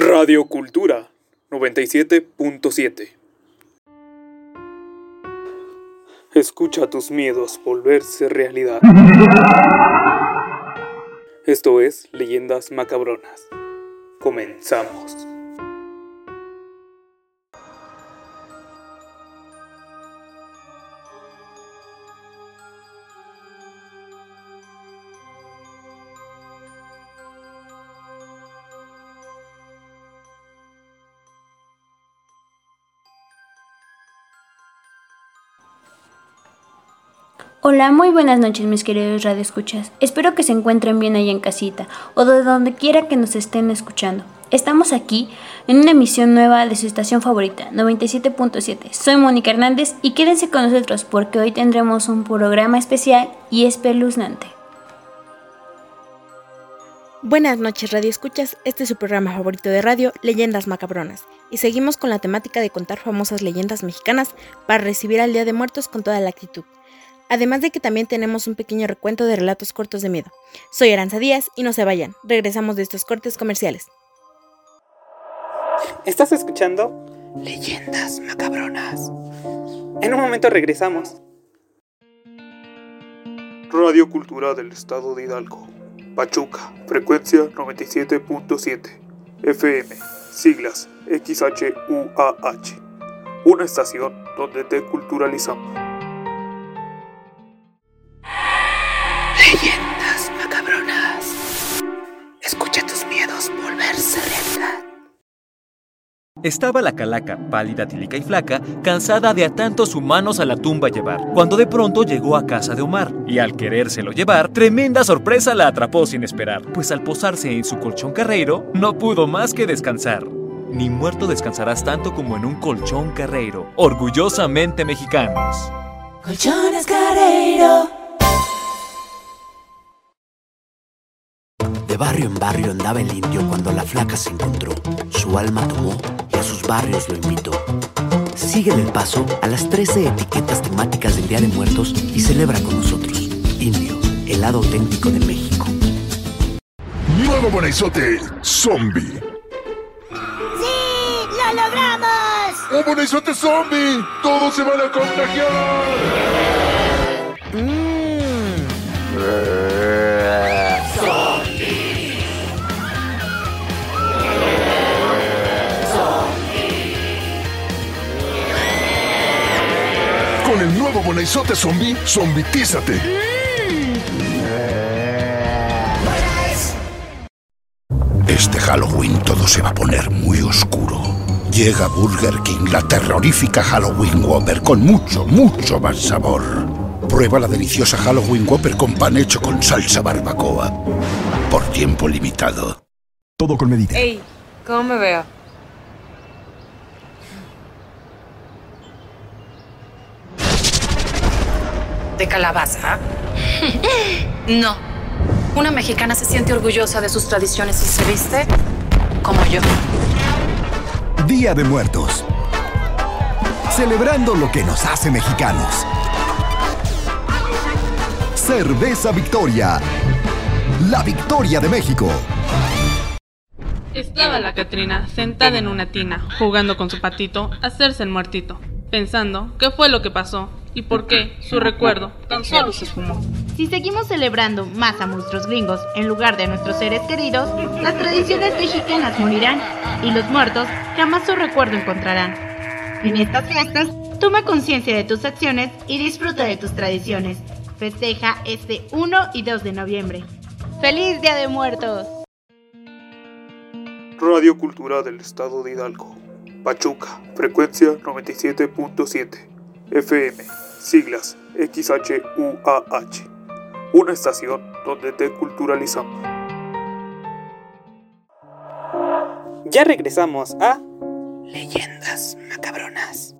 Radio Cultura 97.7 Escucha tus miedos volverse realidad. Esto es Leyendas Macabronas. Comenzamos. Hola, muy buenas noches mis queridos radioescuchas. Espero que se encuentren bien ahí en casita o de donde quiera que nos estén escuchando. Estamos aquí en una emisión nueva de su estación favorita, 97.7. Soy Mónica Hernández y quédense con nosotros porque hoy tendremos un programa especial y espeluznante. Buenas noches radioescuchas, este es su programa favorito de radio, Leyendas Macabronas, y seguimos con la temática de contar famosas leyendas mexicanas para recibir al Día de Muertos con toda la actitud. Además de que también tenemos un pequeño recuento de relatos cortos de miedo. Soy Aranza Díaz y no se vayan, regresamos de estos cortes comerciales. ¿Estás escuchando? Leyendas macabronas. En un momento regresamos. Radio Cultura del Estado de Hidalgo. Pachuca, frecuencia 97.7. FM, siglas XHUAH. Una estación donde te culturalizamos. Estaba la calaca, pálida, tílica y flaca, cansada de a tantos humanos a la tumba llevar, cuando de pronto llegó a casa de Omar, y al querérselo llevar, tremenda sorpresa la atrapó sin esperar, pues al posarse en su colchón carreiro, no pudo más que descansar. Ni muerto descansarás tanto como en un colchón carreiro, orgullosamente mexicanos. Colchones Carreiro. Barrio en barrio andaba el indio cuando la flaca se encontró. Su alma tomó y a sus barrios lo invitó. Síguele el paso a las 13 etiquetas temáticas del Día de Muertos y celebra con nosotros. Indio, el lado auténtico de México. Nuevo Bonaizote Zombie. ¡Sí! ¡Lo logramos! ¡Un Bonaizote Zombie! ¡Todos se van a contagiar! Con el nuevo Bonaizote Zombie, zombitízate. Este Halloween todo se va a poner muy oscuro. Llega Burger King, la terrorífica Halloween Whopper con mucho, mucho más sabor. Prueba la deliciosa Halloween Whopper con pan hecho con salsa barbacoa. Por tiempo limitado. Todo con medida. Ey, ¿cómo me veo? ¿De calabaza? no. Una mexicana se siente orgullosa de sus tradiciones y se viste como yo. Día de Muertos. Celebrando lo que nos hace mexicanos. Cerveza Victoria. La victoria de México. Estaba la Catrina sentada en una tina, jugando con su patito a hacerse el muertito, pensando qué fue lo que pasó y por qué su recuerdo tan solo se esfumó. Si seguimos celebrando más a monstruos gringos en lugar de a nuestros seres queridos, las tradiciones mexicanas morirán y los muertos jamás su recuerdo encontrarán. En estas fiestas, toma conciencia de tus acciones y disfruta de tus tradiciones. Festeja este 1 y 2 de noviembre. ¡Feliz Día de Muertos! Radio Cultura del Estado de Hidalgo. Pachuca, frecuencia 97.7. FM, siglas XHUAH. Una estación donde te culturalizamos. Ya regresamos a Leyendas Macabronas.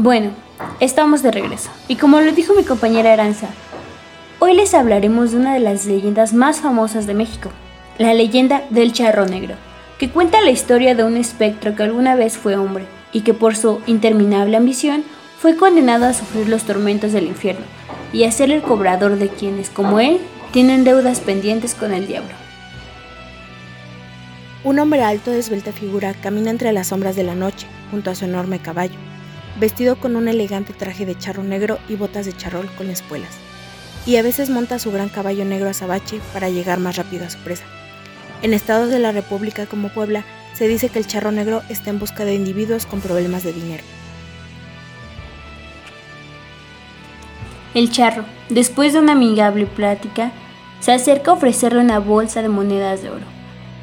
Bueno, estamos de regreso. Y como lo dijo mi compañera Aranza, hoy les hablaremos de una de las leyendas más famosas de México, la leyenda del charro negro, que cuenta la historia de un espectro que alguna vez fue hombre y que por su interminable ambición fue condenado a sufrir los tormentos del infierno y a ser el cobrador de quienes, como él, tienen deudas pendientes con el diablo. Un hombre alto de esbelta figura camina entre las sombras de la noche, junto a su enorme caballo, vestido con un elegante traje de charro negro y botas de charol con espuelas, y a veces monta su gran caballo negro azabache para llegar más rápido a su presa. En estados de la República como Puebla, se dice que el charro negro está en busca de individuos con problemas de dinero. El charro, después de una amigable plática, se acerca a ofrecerle una bolsa de monedas de oro,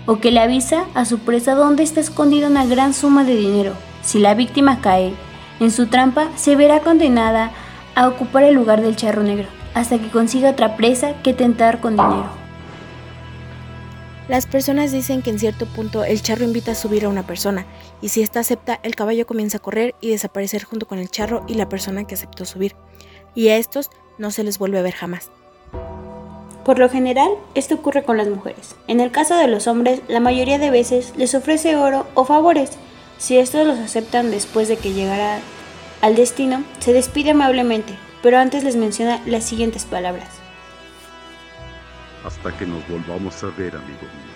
o que le avisa a su presa dónde está escondida una gran suma de dinero. Si la víctima cae en su trampa, se verá condenada a ocupar el lugar del charro negro, hasta que consiga otra presa que tentar con dinero. Las personas dicen que en cierto punto el charro invita a subir a una persona, y si ésta acepta, el caballo comienza a correr y desaparecer junto con el charro y la persona que aceptó subir y a estos no se les vuelve a ver jamás. Por lo general, esto ocurre con las mujeres. En el caso de los hombres, la mayoría de veces les ofrece oro o favores. Si estos los aceptan después de que llegara al destino, se despide amablemente, pero antes les menciona las siguientes palabras. Hasta que nos volvamos a ver, amigo mío.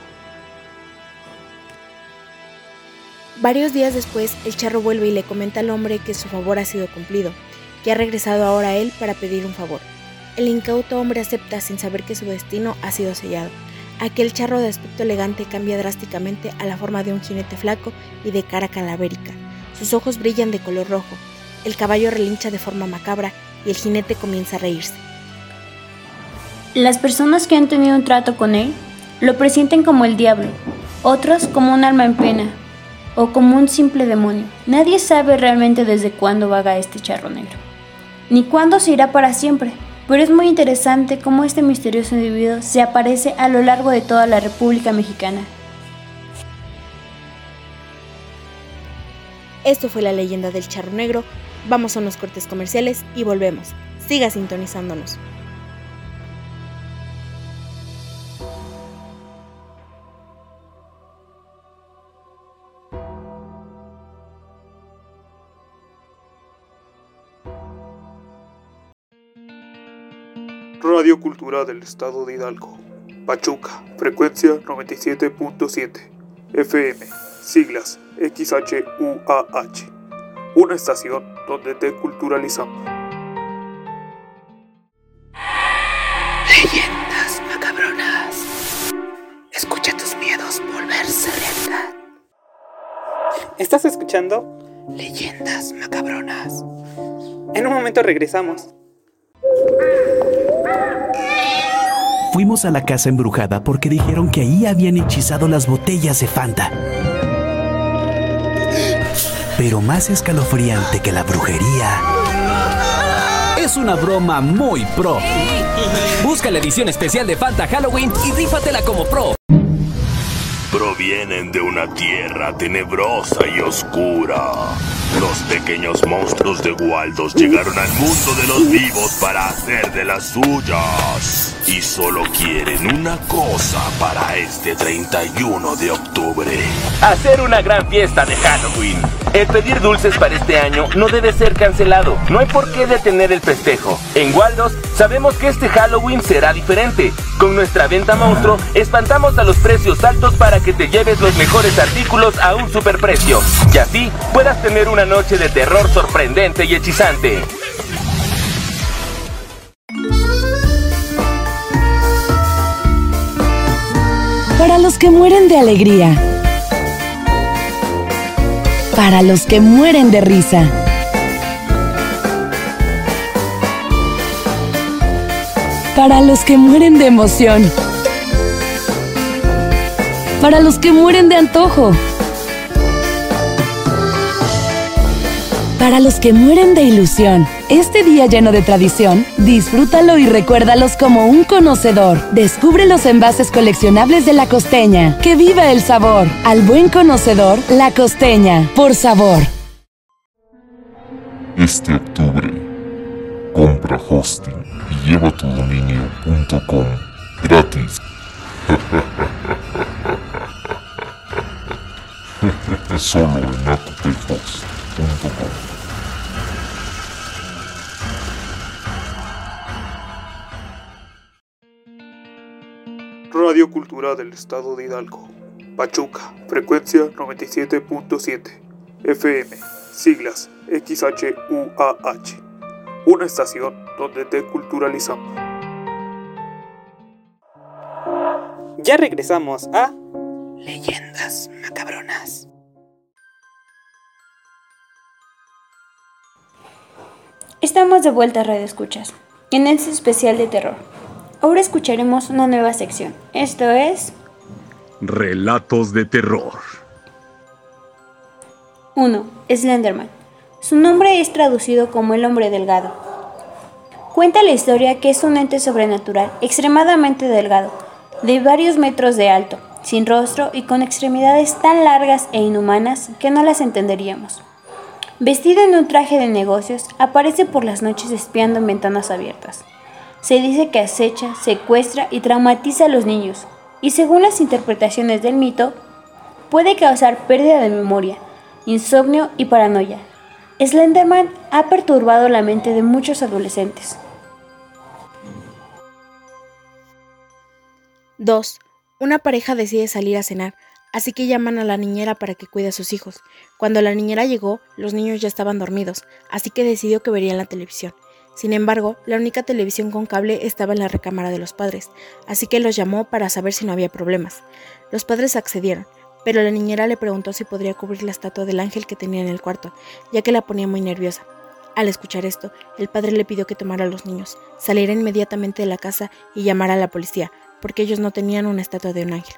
Varios días después, el charro vuelve y le comenta al hombre que su favor ha sido cumplido, que ha regresado ahora a él para pedir un favor. El incauto hombre acepta sin saber que su destino ha sido sellado. Aquel charro de aspecto elegante cambia drásticamente a la forma de un jinete flaco y de cara calavérica. Sus ojos brillan de color rojo. El caballo relincha de forma macabra y el jinete comienza a reírse. Las personas que han tenido un trato con él lo presienten como el diablo, otros como un alma en pena o como un simple demonio. Nadie sabe realmente desde cuándo vaga este charro negro ni cuándo se irá para siempre, pero es muy interesante cómo este misterioso individuo se aparece a lo largo de toda la República Mexicana. Esto fue la leyenda del charro negro. Vamos a unos cortes comerciales y volvemos. Siga sintonizándonos. Radio Cultura del Estado de Hidalgo. Pachuca, frecuencia 97.7. FM, siglas XHUAH. Una estación donde te culturalizamos. Leyendas macabronas. Escucha tus miedos volverse realidad. ¿Estás escuchando? Leyendas macabronas. En un momento regresamos. Fuimos a la casa embrujada porque dijeron que ahí habían hechizado las botellas de Fanta. Pero más escalofriante que la brujería es una broma muy pro. Busca la edición especial de Fanta Halloween y rífatela como pro. Provienen de una tierra tenebrosa y oscura. Los pequeños monstruos de Waldos llegaron al mundo de los vivos para hacer de las suyas. Y solo quieren una cosa para este 31 de octubre. Hacer una gran fiesta de Halloween. El pedir dulces para este año no debe ser cancelado. No hay por qué detener el festejo. En Waldos sabemos que este Halloween será diferente. Con nuestra venta monstruo, espantamos a los precios altos para que te lleves los mejores artículos a un superprecio. Y así puedas tener una noche de terror sorprendente y hechizante. Para los que mueren de alegría. Para los que mueren de risa. Para los que mueren de emoción. Para los que mueren de antojo. Para los que mueren de ilusión, este día lleno de tradición, disfrútalo y recuérdalos como un conocedor. Descubre los envases coleccionables de la costeña. ¡Que viva el sabor! Al buen conocedor, la costeña, por sabor. Este octubre, compra hosting y lleva tu dominio.com gratis. Solo en atuphost.com. Radio Cultura del Estado de Hidalgo. Pachuca, frecuencia 97.7. FM, siglas XHUAH. Una estación donde te culturalizamos. Ya regresamos a Leyendas macabronas. Estamos de vuelta a Radio Escuchas, en este especial de terror. Ahora escucharemos una nueva sección. Esto es Relatos de terror. 1. Slenderman. Su nombre es traducido como el hombre delgado. Cuenta la historia que es un ente sobrenatural extremadamente delgado, de varios metros de alto, sin rostro y con extremidades tan largas e inhumanas que no las entenderíamos. Vestido en un traje de negocios, aparece por las noches espiando en ventanas abiertas. Se dice que acecha, secuestra y traumatiza a los niños, y según las interpretaciones del mito, puede causar pérdida de memoria, insomnio y paranoia. Slenderman ha perturbado la mente de muchos adolescentes. 2. Una pareja decide salir a cenar, así que llaman a la niñera para que cuide a sus hijos. Cuando la niñera llegó, los niños ya estaban dormidos, así que decidió que verían la televisión. Sin embargo, la única televisión con cable estaba en la recámara de los padres, así que los llamó para saber si no había problemas. Los padres accedieron, pero la niñera le preguntó si podría cubrir la estatua del ángel que tenía en el cuarto, ya que la ponía muy nerviosa. Al escuchar esto, el padre le pidió que tomara a los niños, saliera inmediatamente de la casa y llamara a la policía, porque ellos no tenían una estatua de un ángel.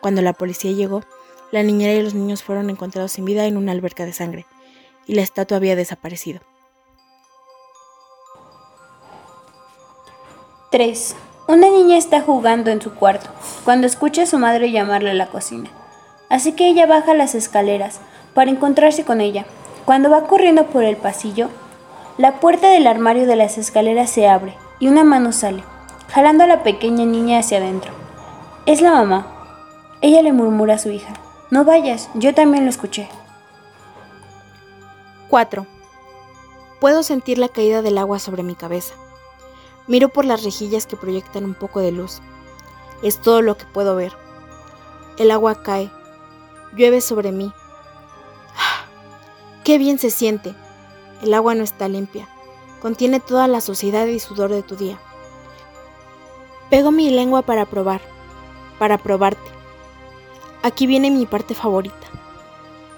Cuando la policía llegó, la niñera y los niños fueron encontrados sin vida en una alberca de sangre, y la estatua había desaparecido. 3. Una niña está jugando en su cuarto cuando escucha a su madre llamarle a la cocina. Así que ella baja las escaleras para encontrarse con ella. Cuando va corriendo por el pasillo, la puerta del armario de las escaleras se abre y una mano sale, jalando a la pequeña niña hacia adentro. Es la mamá. Ella le murmura a su hija, no vayas, yo también lo escuché. 4. Puedo sentir la caída del agua sobre mi cabeza. Miro por las rejillas que proyectan un poco de luz. Es todo lo que puedo ver. El agua cae. Llueve sobre mí. ¡Qué bien se siente! El agua no está limpia. Contiene toda la suciedad y sudor de tu día. Pego mi lengua para probar, para probarte. Aquí viene mi parte favorita.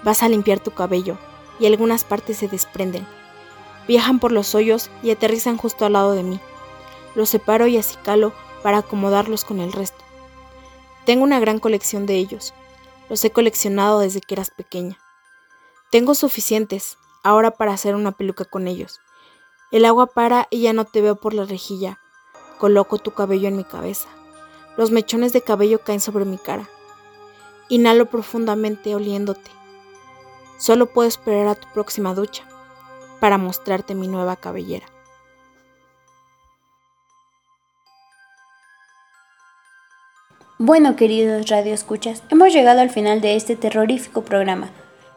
Vas a limpiar tu cabello y algunas partes se desprenden. Viajan por los hoyos y aterrizan justo al lado de mí. Los separo y acicalo para acomodarlos con el resto. Tengo una gran colección de ellos. Los he coleccionado desde que eras pequeña. Tengo suficientes ahora para hacer una peluca con ellos. El agua para y ya no te veo por la rejilla. Coloco tu cabello en mi cabeza. Los mechones de cabello caen sobre mi cara. Inhalo profundamente oliéndote. Solo puedo esperar a tu próxima ducha para mostrarte mi nueva cabellera. Bueno, queridos radioescuchas, hemos llegado al final de este terrorífico programa.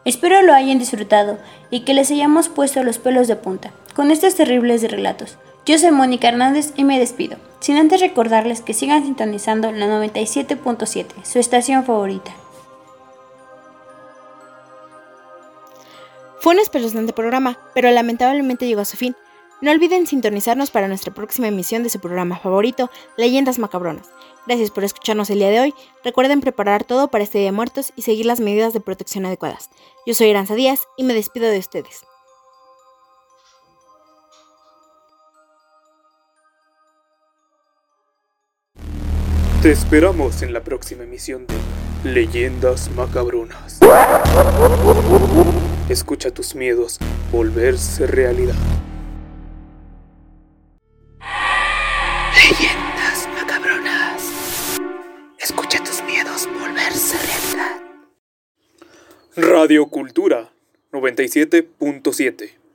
Espero lo hayan disfrutado y que les hayamos puesto los pelos de punta con estos terribles relatos. Yo soy Mónica Hernández y me despido, sin antes recordarles que sigan sintonizando la 97.7, su estación favorita. Fue un espeluznante programa, pero lamentablemente llegó a su fin. No olviden sintonizarnos para nuestra próxima emisión de su programa favorito, Leyendas Macabronas. Gracias por escucharnos el día de hoy. Recuerden preparar todo para este Día de Muertos y seguir las medidas de protección adecuadas. Yo soy Aranza Díaz y me despido de ustedes. Te esperamos en la próxima emisión de Leyendas Macabronas. Escucha tus miedos volverse realidad. 97.7